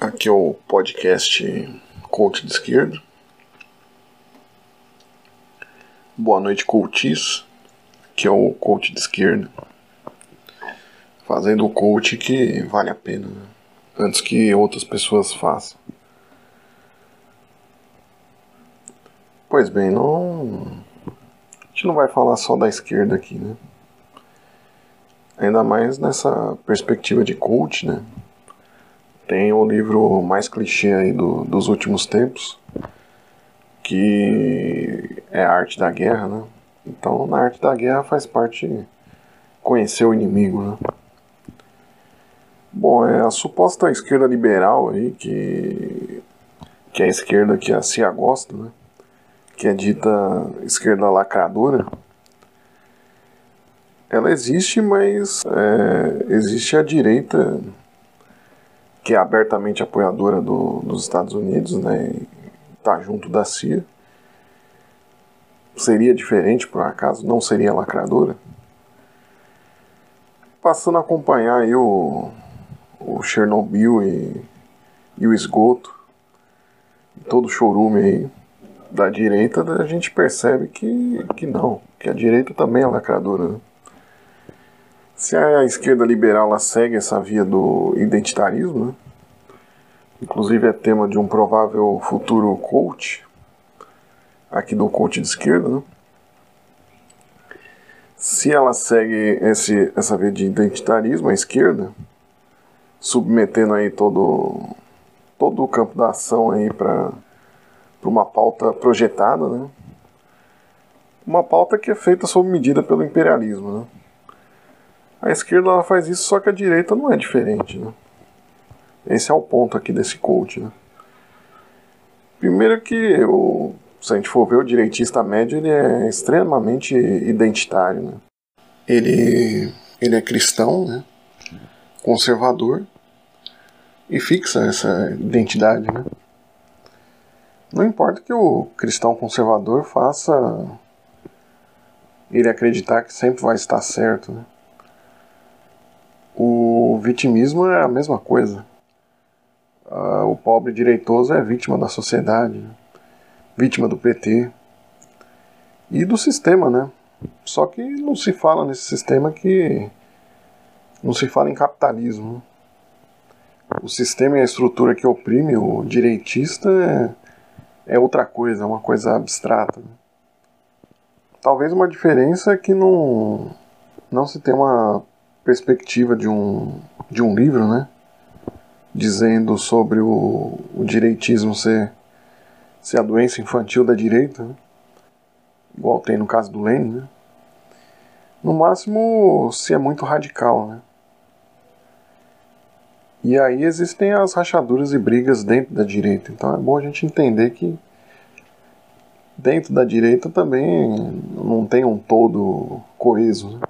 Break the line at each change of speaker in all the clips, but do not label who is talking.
Aqui é o podcast Coach de Esquerda. Boa noite, coaches. Aqui é o Coach de Esquerda. Fazendo o coach que vale a pena, né? antes que outras pessoas façam. Pois bem, não. A gente não vai falar só da esquerda aqui, né? Ainda mais nessa perspectiva de coach, né? Tem o livro mais clichê aí do, dos últimos tempos, que é a arte da guerra, né? Então, na arte da guerra faz parte conhecer o inimigo, né? Bom, é a suposta esquerda liberal aí, que, que é a esquerda que a CIA gosta, né? Que é dita esquerda lacradora ela existe, mas é, existe a direita que é abertamente apoiadora do, dos Estados Unidos, né? Está junto da CIA. Seria diferente, por acaso? Não seria lacradora? Passando a acompanhar aí o, o Chernobyl e, e o esgoto, todo o chorume aí da direita, a gente percebe que, que não, que a direita também é lacradora. Né? Se a esquerda liberal ela segue essa via do identitarismo, né? inclusive é tema de um provável futuro coach, aqui do coach de esquerda, né? se ela segue esse, essa via de identitarismo, a esquerda, submetendo aí todo, todo o campo da ação aí para uma pauta projetada, né? uma pauta que é feita sob medida pelo imperialismo. Né? A esquerda ela faz isso, só que a direita não é diferente. Né? Esse é o ponto aqui desse coach. Né? Primeiro que o, se a gente for ver o direitista médio, ele é extremamente identitário. Né? Ele, ele é cristão, né? conservador, e fixa essa identidade. Né? Não importa que o cristão conservador faça ele acreditar que sempre vai estar certo. Né? O vitimismo é a mesma coisa. Uh, o pobre direitoso é vítima da sociedade, vítima do PT e do sistema, né? Só que não se fala nesse sistema que não se fala em capitalismo. O sistema e a estrutura que oprime o direitista é, é outra coisa, é uma coisa abstrata. Talvez uma diferença é que não, não se tem uma perspectiva de um, de um livro, né? Dizendo sobre o, o direitismo ser, ser a doença infantil da direita, né? igual tem no caso do Lenin, né? No máximo, se é muito radical, né? E aí existem as rachaduras e brigas dentro da direita. Então é bom a gente entender que dentro da direita também não tem um todo coeso. Né?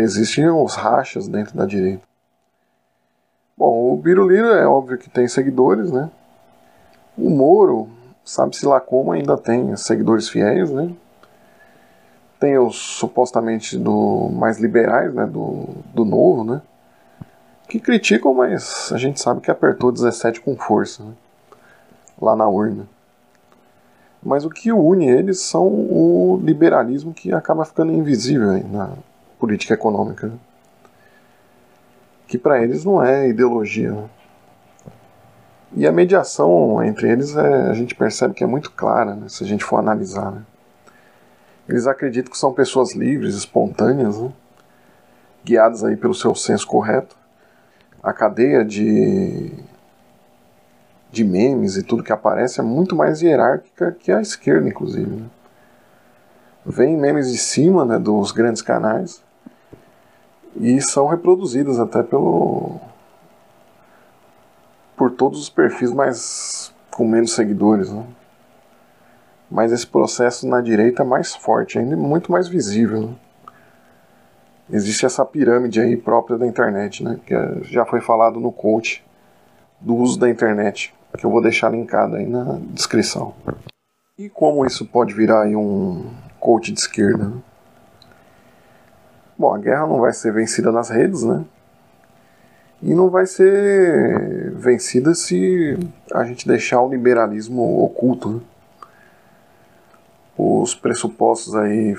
Existem os rachas dentro da direita. Bom, o Biruliro é óbvio que tem seguidores, né? O Moro, sabe-se lá como, ainda tem seguidores fiéis, né? Tem os supostamente do mais liberais, né? Do, do novo, né? Que criticam, mas a gente sabe que apertou 17 com força, né? Lá na urna. Mas o que une eles são o liberalismo que acaba ficando invisível na, política econômica, né? que para eles não é ideologia. Né? E a mediação entre eles é, a gente percebe que é muito clara, né, se a gente for analisar. Né? Eles acreditam que são pessoas livres, espontâneas, né? guiadas aí pelo seu senso correto. A cadeia de, de memes e tudo que aparece é muito mais hierárquica que a esquerda, inclusive. Né? Vem memes de cima dos grandes canais e são reproduzidas até pelo por todos os perfis mais com menos seguidores, né? Mas esse processo na direita é mais forte, ainda muito mais visível. Né? Existe essa pirâmide aí própria da internet, né? Que é, já foi falado no coach do uso da internet, que eu vou deixar linkado aí na descrição. E como isso pode virar aí um coach de esquerda? Né? Bom, a guerra não vai ser vencida nas redes, né? e não vai ser vencida se a gente deixar o liberalismo oculto. Né? Os pressupostos aí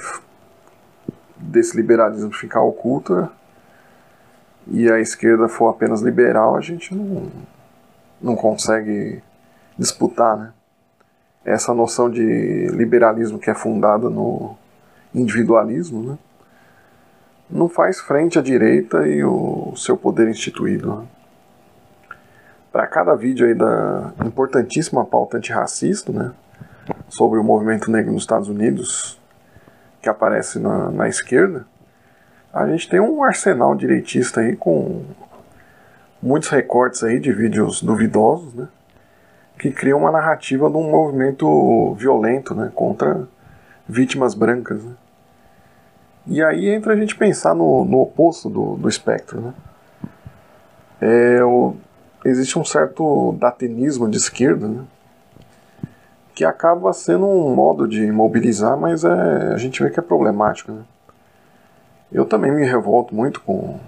desse liberalismo ficar oculto e a esquerda for apenas liberal, a gente não, não consegue disputar, né? Essa noção de liberalismo que é fundada no individualismo, né? Não faz frente à direita e o seu poder instituído. Né? Para cada vídeo aí da importantíssima pauta antirracista, né, sobre o movimento negro nos Estados Unidos, que aparece na, na esquerda, a gente tem um arsenal direitista aí com muitos recortes aí de vídeos duvidosos, né, que criam uma narrativa de um movimento violento, né, contra vítimas brancas, né. E aí entra a gente pensar no, no oposto do, do espectro. Né? É, o, existe um certo datenismo de esquerda né? que acaba sendo um modo de mobilizar, mas é, a gente vê que é problemático. Né? Eu também me revolto muito com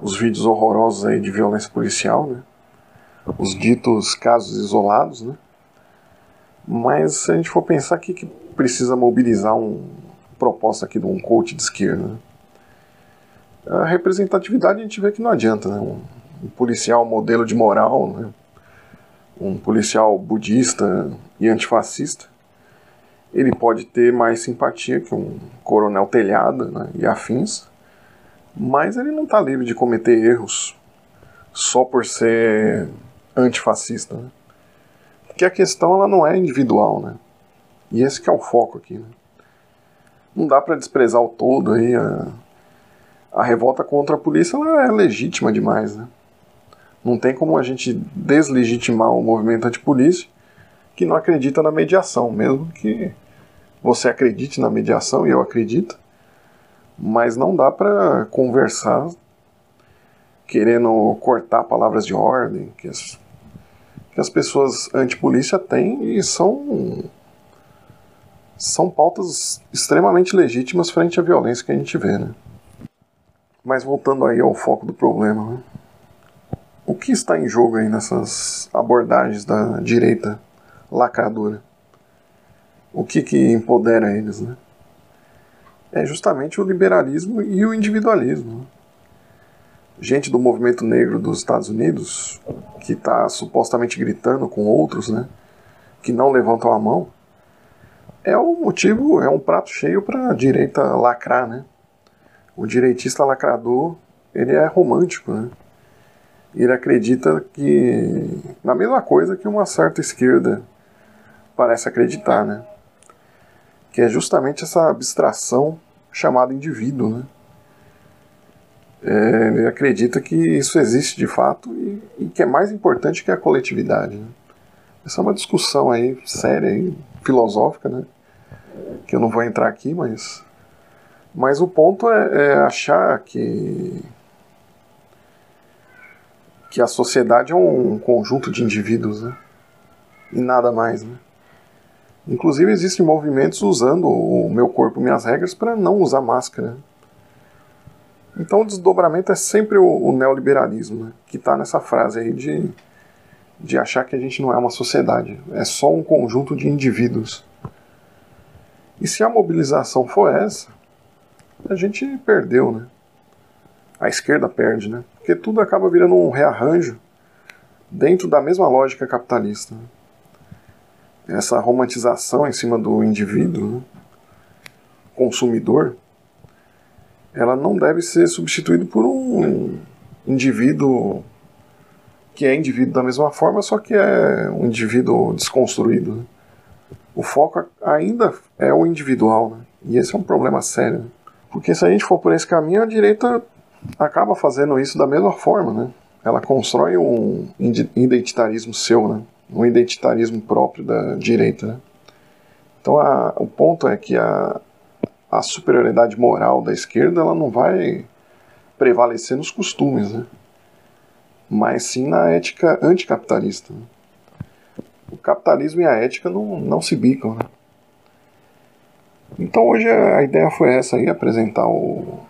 os vídeos horrorosos aí de violência policial, né? os ditos casos isolados, né? mas se a gente for pensar que, que precisa mobilizar um, proposta aqui de um coach de esquerda. A representatividade a gente vê que não adianta, né? Um, um policial modelo de moral, né? um policial budista e antifascista, ele pode ter mais simpatia que um coronel telhada né? e afins, mas ele não está livre de cometer erros só por ser antifascista. Né? Porque a questão ela não é individual, né? E esse que é o foco aqui. Né? Não dá para desprezar o todo aí. A, a revolta contra a polícia é legítima demais, né? Não tem como a gente deslegitimar o movimento antipolícia que não acredita na mediação, mesmo que você acredite na mediação, e eu acredito, mas não dá para conversar querendo cortar palavras de ordem que as, que as pessoas antipolícia têm e são são pautas extremamente legítimas frente à violência que a gente vê, né? Mas voltando aí ao foco do problema, né? o que está em jogo aí nessas abordagens da direita lacradora? O que que empodera eles, né? É justamente o liberalismo e o individualismo. Né? Gente do movimento negro dos Estados Unidos, que está supostamente gritando com outros, né? Que não levantam a mão, é o motivo, é um prato cheio para a direita lacrar, né? O direitista lacrador, ele é romântico, né? Ele acredita que na mesma coisa que uma certa esquerda parece acreditar, né? Que é justamente essa abstração chamada indivíduo, né? É, ele acredita que isso existe de fato e, e, que é mais importante que a coletividade. Né? Essa é uma discussão aí séria e filosófica, né? Que eu não vou entrar aqui, mas mas o ponto é, é achar que que a sociedade é um conjunto de indivíduos, né? E nada mais, né? Inclusive existem movimentos usando o meu corpo, minhas regras para não usar máscara. Então o desdobramento é sempre o, o neoliberalismo, né? que está nessa frase aí de de achar que a gente não é uma sociedade, é só um conjunto de indivíduos. E se a mobilização for essa, a gente perdeu, né? A esquerda perde, né? Porque tudo acaba virando um rearranjo dentro da mesma lógica capitalista. Né? Essa romantização em cima do indivíduo, né? consumidor, ela não deve ser substituída por um indivíduo que é indivíduo da mesma forma, só que é um indivíduo desconstruído. Né? O foco ainda é o individual, né? e esse é um problema sério. Né? Porque se a gente for por esse caminho, a direita acaba fazendo isso da mesma forma. Né? Ela constrói um identitarismo seu, né? um identitarismo próprio da direita. Né? Então a, o ponto é que a, a superioridade moral da esquerda ela não vai prevalecer nos costumes. Né? Mas sim na ética anticapitalista. O capitalismo e a ética não, não se bicam. Né? Então hoje a ideia foi essa aí, apresentar o,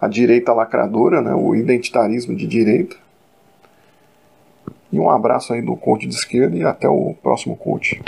a direita lacradora, né, o identitarismo de direita. E um abraço aí do coach de esquerda e até o próximo coach.